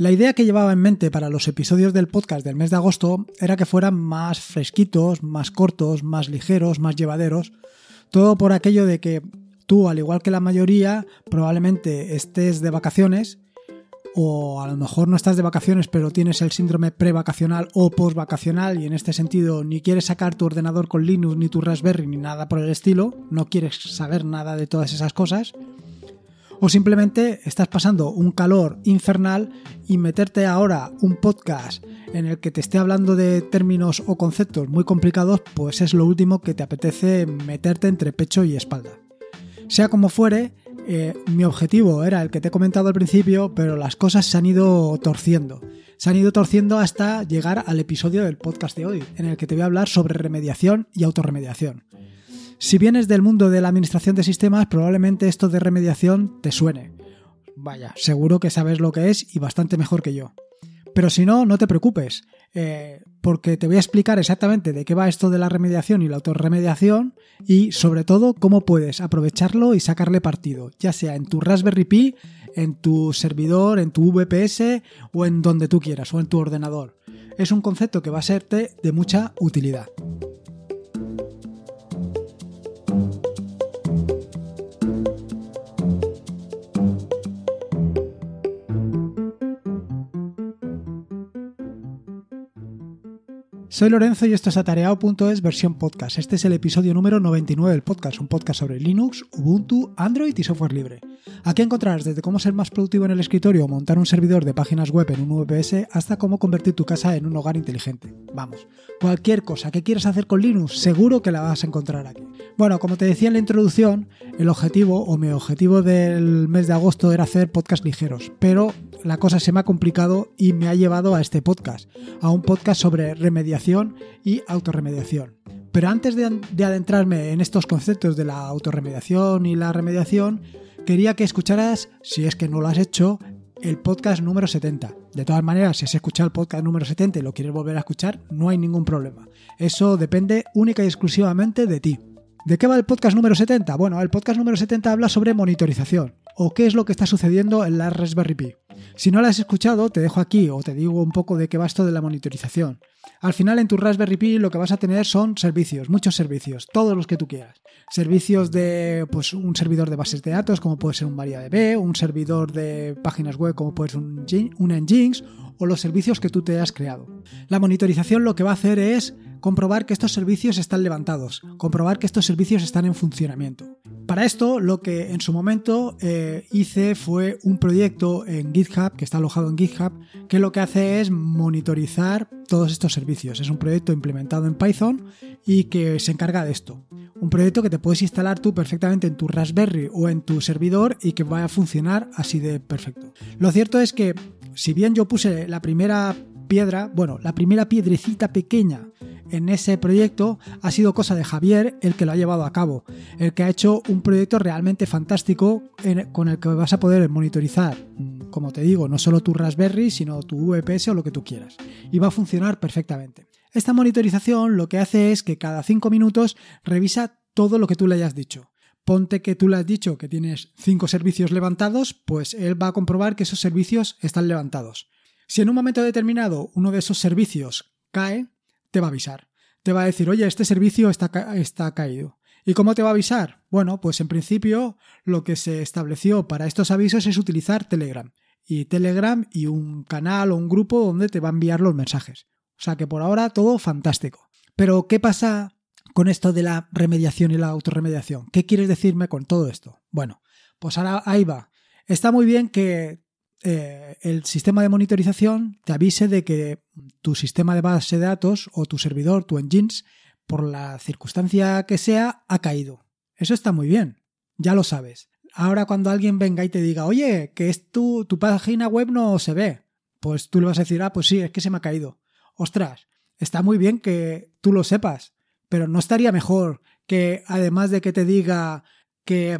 La idea que llevaba en mente para los episodios del podcast del mes de agosto era que fueran más fresquitos, más cortos, más ligeros, más llevaderos. Todo por aquello de que tú, al igual que la mayoría, probablemente estés de vacaciones o a lo mejor no estás de vacaciones pero tienes el síndrome prevacacional o postvacacional y en este sentido ni quieres sacar tu ordenador con Linux ni tu Raspberry ni nada por el estilo, no quieres saber nada de todas esas cosas o simplemente estás pasando un calor infernal y meterte ahora un podcast en el que te esté hablando de términos o conceptos muy complicados, pues es lo último que te apetece meterte entre pecho y espalda. Sea como fuere, eh, mi objetivo era el que te he comentado al principio, pero las cosas se han ido torciendo. Se han ido torciendo hasta llegar al episodio del podcast de hoy, en el que te voy a hablar sobre remediación y autorremediación. Si vienes del mundo de la administración de sistemas, probablemente esto de remediación te suene. Vaya, seguro que sabes lo que es y bastante mejor que yo. Pero si no, no te preocupes, eh, porque te voy a explicar exactamente de qué va esto de la remediación y la autorremediación y sobre todo cómo puedes aprovecharlo y sacarle partido, ya sea en tu Raspberry Pi, en tu servidor, en tu VPS o en donde tú quieras o en tu ordenador. Es un concepto que va a serte de mucha utilidad. Soy Lorenzo y esto es atareado.es versión podcast. Este es el episodio número 99 del podcast, un podcast sobre Linux, Ubuntu, Android y software libre. Aquí encontrarás desde cómo ser más productivo en el escritorio o montar un servidor de páginas web en un VPS hasta cómo convertir tu casa en un hogar inteligente. Vamos, cualquier cosa que quieras hacer con Linux seguro que la vas a encontrar aquí. Bueno, como te decía en la introducción, el objetivo o mi objetivo del mes de agosto era hacer podcasts ligeros, pero la cosa se me ha complicado y me ha llevado a este podcast, a un podcast sobre remediación y autorremediación. Pero antes de, adentrarme en estos conceptos de la autorremediación y la remediación, quería que escucharas, si es que no lo has hecho, el podcast número 70. De todas maneras, si has escuchado el podcast número 70 y lo quieres volver a escuchar, no hay ningún problema. Eso depende única y exclusivamente de ti. ¿De qué va el podcast número 70? Bueno, el podcast número 70 habla sobre monitorización o qué es lo que está sucediendo en la Raspberry Pi. Si no la has escuchado, te dejo aquí o te digo un poco de qué va esto de la monitorización. Al final en tu Raspberry Pi lo que vas a tener son servicios, muchos servicios, todos los que tú quieras. Servicios de pues un servidor de bases de datos como puede ser un MariaDB, un servidor de páginas web como puede ser un, un Nginx o los servicios que tú te has creado. La monitorización lo que va a hacer es comprobar que estos servicios están levantados, comprobar que estos servicios están en funcionamiento. Para esto, lo que en su momento eh, hice fue un proyecto en GitHub, que está alojado en GitHub, que lo que hace es monitorizar todos estos servicios. Es un proyecto implementado en Python y que se encarga de esto. Un proyecto que te puedes instalar tú perfectamente en tu Raspberry o en tu servidor y que va a funcionar así de perfecto. Lo cierto es que, si bien yo puse la primera piedra, bueno, la primera piedrecita pequeña en ese proyecto ha sido cosa de Javier el que lo ha llevado a cabo, el que ha hecho un proyecto realmente fantástico con el que vas a poder monitorizar, como te digo, no solo tu Raspberry, sino tu VPS o lo que tú quieras. Y va a funcionar perfectamente. Esta monitorización lo que hace es que cada 5 minutos revisa todo lo que tú le hayas dicho. Ponte que tú le has dicho que tienes 5 servicios levantados, pues él va a comprobar que esos servicios están levantados. Si en un momento determinado uno de esos servicios cae, te va a avisar. Te va a decir, oye, este servicio está, está caído. ¿Y cómo te va a avisar? Bueno, pues en principio lo que se estableció para estos avisos es utilizar Telegram. Y Telegram y un canal o un grupo donde te va a enviar los mensajes. O sea que por ahora todo fantástico. Pero ¿qué pasa con esto de la remediación y la autorremediación? ¿Qué quieres decirme con todo esto? Bueno, pues ahora ahí va. Está muy bien que eh, el sistema de monitorización te avise de que tu sistema de base de datos o tu servidor, tu engines, por la circunstancia que sea, ha caído. Eso está muy bien, ya lo sabes. Ahora cuando alguien venga y te diga, oye, que es tu, tu página web no se ve, pues tú le vas a decir, ah, pues sí, es que se me ha caído. Ostras, está muy bien que tú lo sepas, pero ¿no estaría mejor que además de que te diga que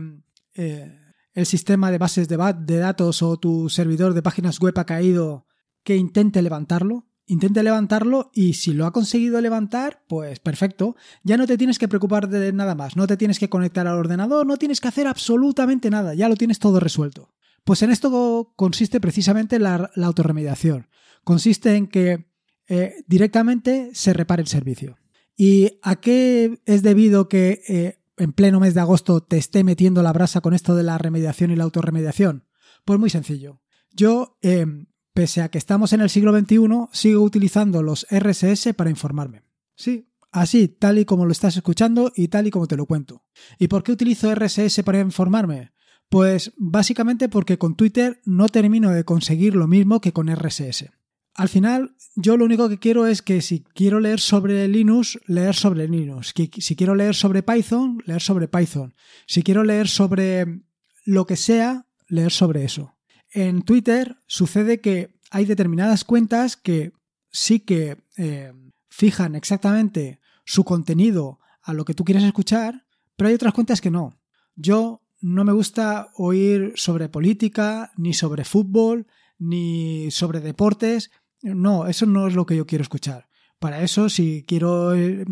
eh, el sistema de bases de, de datos o tu servidor de páginas web ha caído, que intente levantarlo. Intente levantarlo y si lo ha conseguido levantar, pues perfecto. Ya no te tienes que preocupar de nada más. No te tienes que conectar al ordenador, no tienes que hacer absolutamente nada. Ya lo tienes todo resuelto. Pues en esto consiste precisamente la, autorremediación. Consiste en que eh, directamente se repare el servicio. ¿Y a qué es debido que eh, en pleno mes de agosto te esté metiendo la brasa con esto de la remediación y la autorremediación? Pues muy sencillo. Yo, eh, pese a que estamos en el siglo XXI, sigo utilizando los RSS para informarme. Sí, así, tal y como lo estás escuchando y tal y como te lo cuento. ¿Y por qué utilizo RSS para informarme? Pues básicamente porque con Twitter no termino de conseguir lo mismo que con RSS. Al final, yo lo único que quiero es que si quiero leer sobre Linux, leer sobre Linux. Si quiero leer sobre Python, leer sobre Python. Si quiero leer sobre lo que sea, leer sobre eso. En Twitter sucede que hay determinadas cuentas que sí que eh, fijan exactamente su contenido a lo que tú quieres escuchar, pero hay otras cuentas que no. Yo no me gusta oír sobre política, ni sobre fútbol, ni sobre deportes. No, eso no es lo que yo quiero escuchar. Para eso, si quiero eh,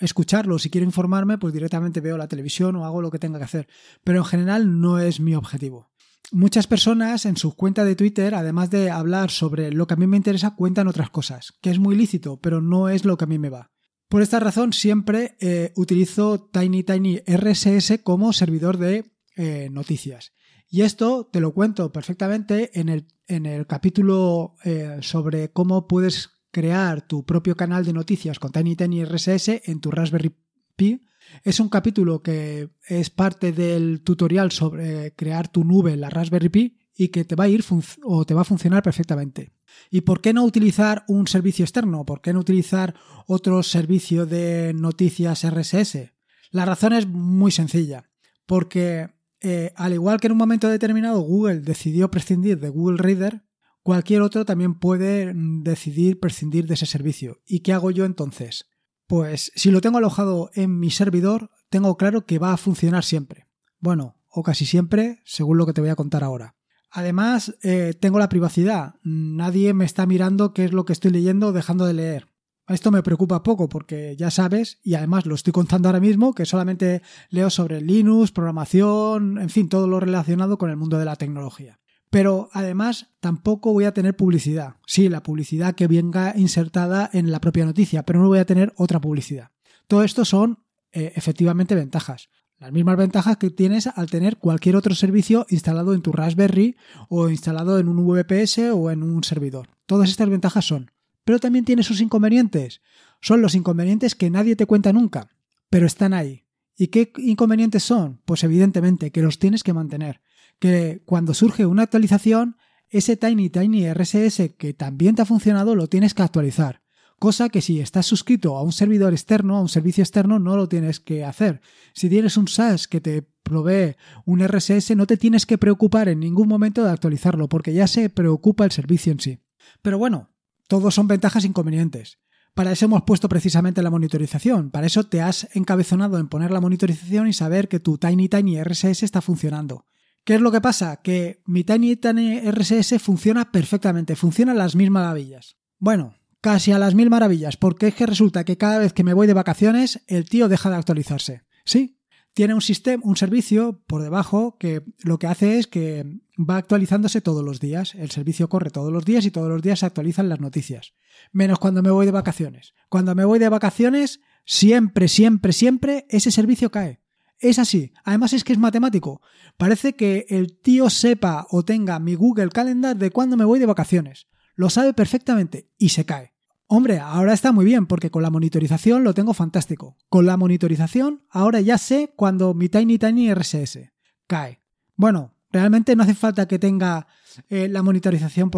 escucharlo, si quiero informarme, pues directamente veo la televisión o hago lo que tenga que hacer. Pero en general no es mi objetivo. Muchas personas en su cuenta de Twitter, además de hablar sobre lo que a mí me interesa, cuentan otras cosas, que es muy lícito, pero no es lo que a mí me va. Por esta razón siempre eh, utilizo Tiny Tiny RSS como servidor de eh, noticias. Y esto te lo cuento perfectamente en el, en el capítulo eh, sobre cómo puedes crear tu propio canal de noticias con Tiny Tiny RSS en tu Raspberry Pi. Es un capítulo que es parte del tutorial sobre crear tu nube en la Raspberry Pi y que te va a ir o te va a funcionar perfectamente. ¿Y por qué no utilizar un servicio externo? ¿Por qué no utilizar otro servicio de noticias RSS? La razón es muy sencilla, porque eh, al igual que en un momento determinado Google decidió prescindir de Google Reader, cualquier otro también puede decidir prescindir de ese servicio. ¿Y qué hago yo entonces? Pues si lo tengo alojado en mi servidor, tengo claro que va a funcionar siempre. Bueno, o casi siempre, según lo que te voy a contar ahora. Además, eh, tengo la privacidad. Nadie me está mirando qué es lo que estoy leyendo o dejando de leer. Esto me preocupa poco porque ya sabes, y además lo estoy contando ahora mismo, que solamente leo sobre Linux, programación, en fin, todo lo relacionado con el mundo de la tecnología. Pero además tampoco voy a tener publicidad. Sí, la publicidad que venga insertada en la propia noticia, pero no voy a tener otra publicidad. Todo esto son eh, efectivamente ventajas. Las mismas ventajas que tienes al tener cualquier otro servicio instalado en tu Raspberry o instalado en un VPS o en un servidor. Todas estas ventajas son pero también tiene sus inconvenientes. Son los inconvenientes que nadie te cuenta nunca, pero están ahí. ¿Y qué inconvenientes son? Pues evidentemente que los tienes que mantener. Que cuando surge una actualización, ese Tiny Tiny RSS que también te ha funcionado lo tienes que actualizar. Cosa que si estás suscrito a un servidor externo, a un servicio externo, no lo tienes que hacer. Si tienes un SaaS que te provee un RSS, no te tienes que preocupar en ningún momento de actualizarlo, porque ya se preocupa el servicio en sí. Pero bueno, todos son ventajas e inconvenientes. Para eso hemos puesto precisamente la monitorización. Para eso te has encabezonado en poner la monitorización y saber que tu Tiny Tiny RSS está funcionando. ¿Qué es lo que pasa? Que mi Tiny RSS funciona perfectamente, funciona a las mil maravillas. Bueno, casi a las mil maravillas, porque es que resulta que cada vez que me voy de vacaciones, el tío deja de actualizarse. Sí, tiene un sistema, un servicio por debajo que lo que hace es que va actualizándose todos los días. El servicio corre todos los días y todos los días se actualizan las noticias. Menos cuando me voy de vacaciones. Cuando me voy de vacaciones, siempre, siempre, siempre ese servicio cae. Es así. Además es que es matemático. Parece que el tío sepa o tenga mi Google Calendar de cuándo me voy de vacaciones. Lo sabe perfectamente y se cae. Hombre, ahora está muy bien porque con la monitorización lo tengo fantástico. Con la monitorización ahora ya sé cuando mi Tiny Tiny RSS cae. Bueno, realmente no hace falta que tenga eh, la monitorización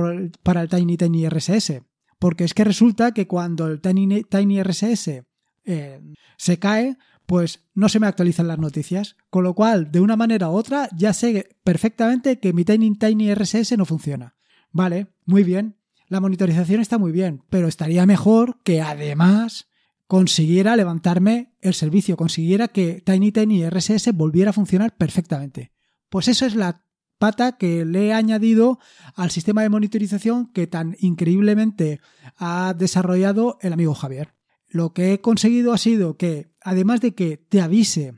para el Tiny Tiny RSS, porque es que resulta que cuando el Tiny, Tiny RSS eh, se cae, pues no se me actualizan las noticias, con lo cual de una manera u otra ya sé perfectamente que mi Tiny Tiny RSS no funciona. Vale, muy bien, la monitorización está muy bien, pero estaría mejor que además consiguiera levantarme el servicio, consiguiera que Tiny Tiny RSS volviera a funcionar perfectamente. Pues eso es la pata que le he añadido al sistema de monitorización que tan increíblemente ha desarrollado el amigo Javier. Lo que he conseguido ha sido que, además de que te avise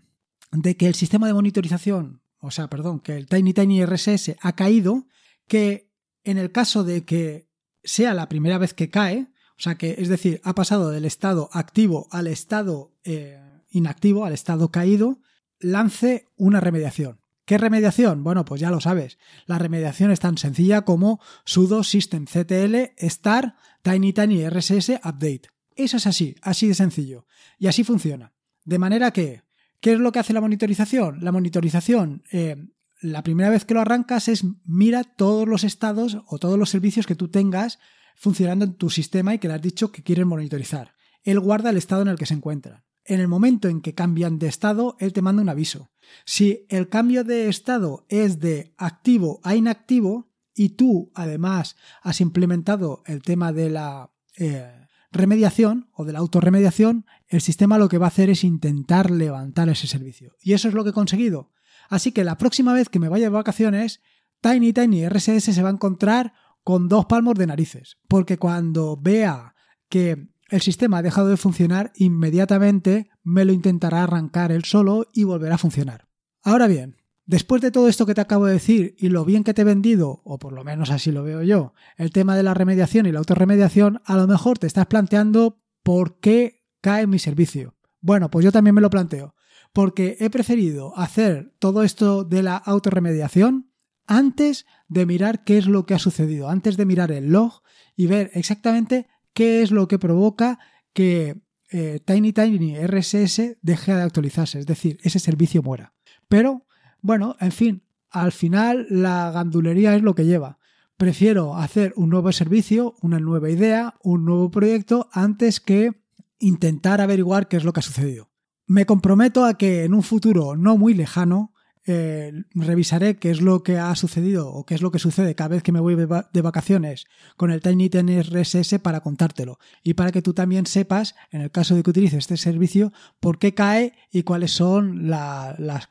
de que el sistema de monitorización o sea, perdón, que el Tiny Tiny RSS ha caído, que en el caso de que sea la primera vez que cae, o sea que es decir, ha pasado del estado activo al estado eh, inactivo, al estado caído, lance una remediación. ¿Qué remediación? Bueno, pues ya lo sabes. La remediación es tan sencilla como sudo systemctl star tiny tiny rss update. Eso es así, así de sencillo. Y así funciona. De manera que, ¿qué es lo que hace la monitorización? La monitorización, eh, la primera vez que lo arrancas es mira todos los estados o todos los servicios que tú tengas funcionando en tu sistema y que le has dicho que quieres monitorizar. Él guarda el estado en el que se encuentra. En el momento en que cambian de estado, él te manda un aviso. Si el cambio de estado es de activo a inactivo y tú además has implementado el tema de la eh, remediación o de la autorremediación, el sistema lo que va a hacer es intentar levantar ese servicio. Y eso es lo que he conseguido. Así que la próxima vez que me vaya de vacaciones, Tiny Tiny RSS se va a encontrar con dos palmos de narices. Porque cuando vea que el sistema ha dejado de funcionar, inmediatamente me lo intentará arrancar él solo y volverá a funcionar. Ahora bien, después de todo esto que te acabo de decir y lo bien que te he vendido, o por lo menos así lo veo yo, el tema de la remediación y la autorremediación, a lo mejor te estás planteando por qué cae mi servicio. Bueno, pues yo también me lo planteo, porque he preferido hacer todo esto de la autorremediación antes de mirar qué es lo que ha sucedido, antes de mirar el log y ver exactamente qué es lo que provoca que eh, Tiny Tiny RSS deje de actualizarse, es decir, ese servicio muera. Pero, bueno, en fin, al final la gandulería es lo que lleva. Prefiero hacer un nuevo servicio, una nueva idea, un nuevo proyecto, antes que intentar averiguar qué es lo que ha sucedido. Me comprometo a que en un futuro no muy lejano eh, revisaré qué es lo que ha sucedido o qué es lo que sucede cada vez que me voy de vacaciones con el Tiny RSS para contártelo y para que tú también sepas, en el caso de que utilices este servicio, por qué cae y cuáles son las, las...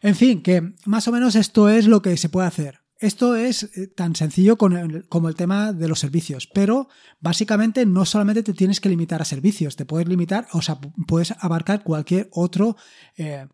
En fin, que más o menos esto es lo que se puede hacer. Esto es eh, tan sencillo como el tema de los servicios, pero básicamente no solamente te tienes que limitar a servicios, te puedes limitar, o sea, puedes abarcar cualquier otro eh,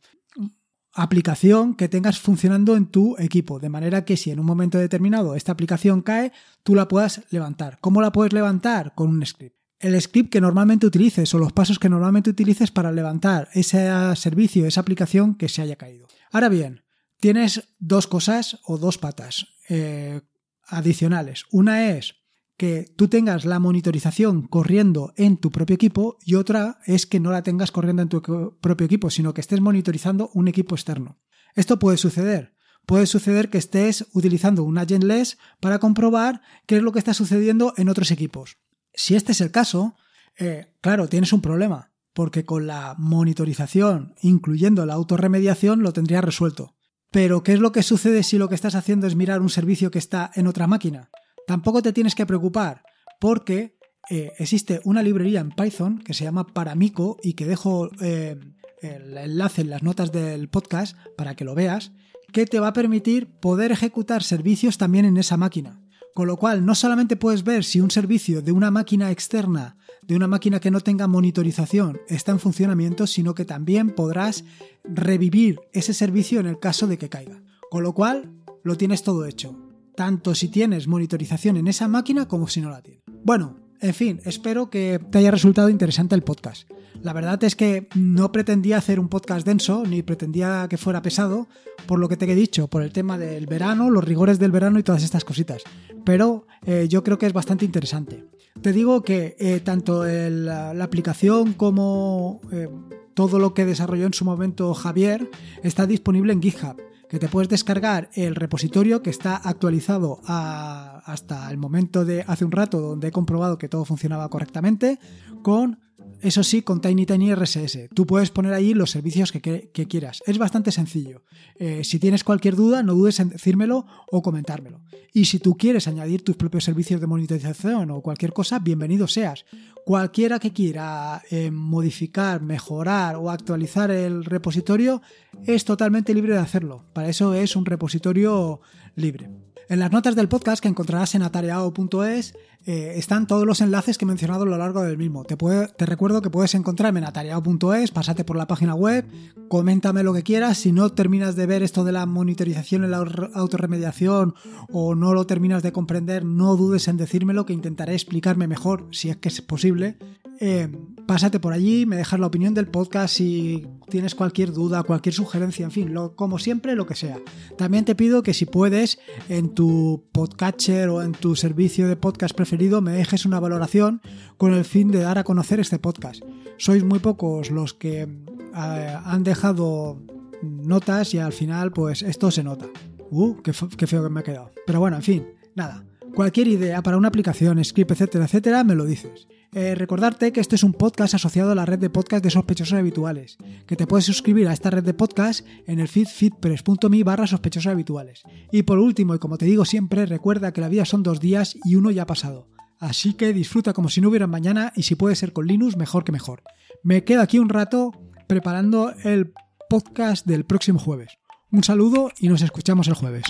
aplicación que tengas funcionando en tu equipo, de manera que si en un momento determinado esta aplicación cae, tú la puedas levantar. ¿Cómo la puedes levantar? Con un script. El script que normalmente utilices o los pasos que normalmente utilices para levantar ese servicio, esa aplicación que se haya caído. Ahora bien, tienes dos cosas o dos patas eh, adicionales. Una es que tú tengas la monitorización corriendo en tu propio equipo y otra es que no la tengas corriendo en tu propio equipo, sino que estés monitorizando un equipo externo. Esto puede suceder. Puede suceder que estés utilizando un agentless para comprobar qué es lo que está sucediendo en otros equipos. Si este es el caso, eh, claro, tienes un problema, porque con la monitorización, incluyendo la autorremediación, lo tendrías resuelto. Pero, ¿qué es lo que sucede si lo que estás haciendo es mirar un servicio que está en otra máquina? Tampoco te tienes que preocupar porque eh, existe una librería en Python que se llama Paramico y que dejo eh, el enlace en las notas del podcast para que lo veas, que te va a permitir poder ejecutar servicios también en esa máquina. Con lo cual, no solamente puedes ver si un servicio de una máquina externa, de una máquina que no tenga monitorización, está en funcionamiento, sino que también podrás revivir ese servicio en el caso de que caiga. Con lo cual, lo tienes todo hecho tanto si tienes monitorización en esa máquina como si no la tienes. Bueno, en fin, espero que te haya resultado interesante el podcast. La verdad es que no pretendía hacer un podcast denso, ni pretendía que fuera pesado, por lo que te he dicho, por el tema del verano, los rigores del verano y todas estas cositas. Pero eh, yo creo que es bastante interesante. Te digo que eh, tanto la, aplicación como eh, todo lo que desarrolló en su momento Javier está disponible en GitHub que te puedes descargar el repositorio que está actualizado hasta el momento de hace un rato donde he comprobado que todo funcionaba correctamente con eso sí, con Tiny Tiny RSS. Tú puedes poner ahí los servicios que, quieras. Es bastante sencillo. Eh, si tienes cualquier duda, no dudes en decírmelo o comentármelo. Y si tú quieres añadir tus propios servicios de monitorización o cualquier cosa, bienvenido seas. Cualquiera que quiera eh, modificar, mejorar o actualizar el repositorio es totalmente libre de hacerlo. Para eso es un repositorio libre. En las notas del podcast que encontrarás en atareado.es eh, están todos los enlaces que he mencionado a lo largo del mismo. Te, te recuerdo que puedes encontrarme en atareado.es, pásate por la página web, coméntame lo que quieras. Si no terminas de ver esto de la monitorización y la autorremediación o no lo terminas de comprender, no dudes en decírmelo que intentaré explicarme mejor si es que es posible. Eh, pásate por allí, me dejas la opinión del podcast si tienes cualquier duda, cualquier sugerencia, en fin, lo, como siempre, lo que sea. También te pido que si puedes, en tu podcatcher o en tu servicio de podcast preferido, me dejes una valoración con el fin de dar a conocer este podcast. Sois muy pocos los que eh, han dejado notas y al final, pues esto se nota. Uh, qué, qué feo que me ha quedado. Pero bueno, en fin, nada. Cualquier idea para una aplicación, script, etcétera, etcétera, me lo dices. Eh, recordarte que este es un podcast asociado a la red de podcast de sospechosos habituales, que te puedes suscribir a esta red de podcast en el feed feedpress.me barra sospechosos habituales. Y por último, y como te digo siempre, recuerda que la vida son dos días y uno ya ha pasado. Así que disfruta como si no hubiera mañana y si puede ser con Linux, mejor que mejor. Me quedo aquí un rato preparando el podcast del próximo jueves. Un saludo y nos escuchamos el jueves.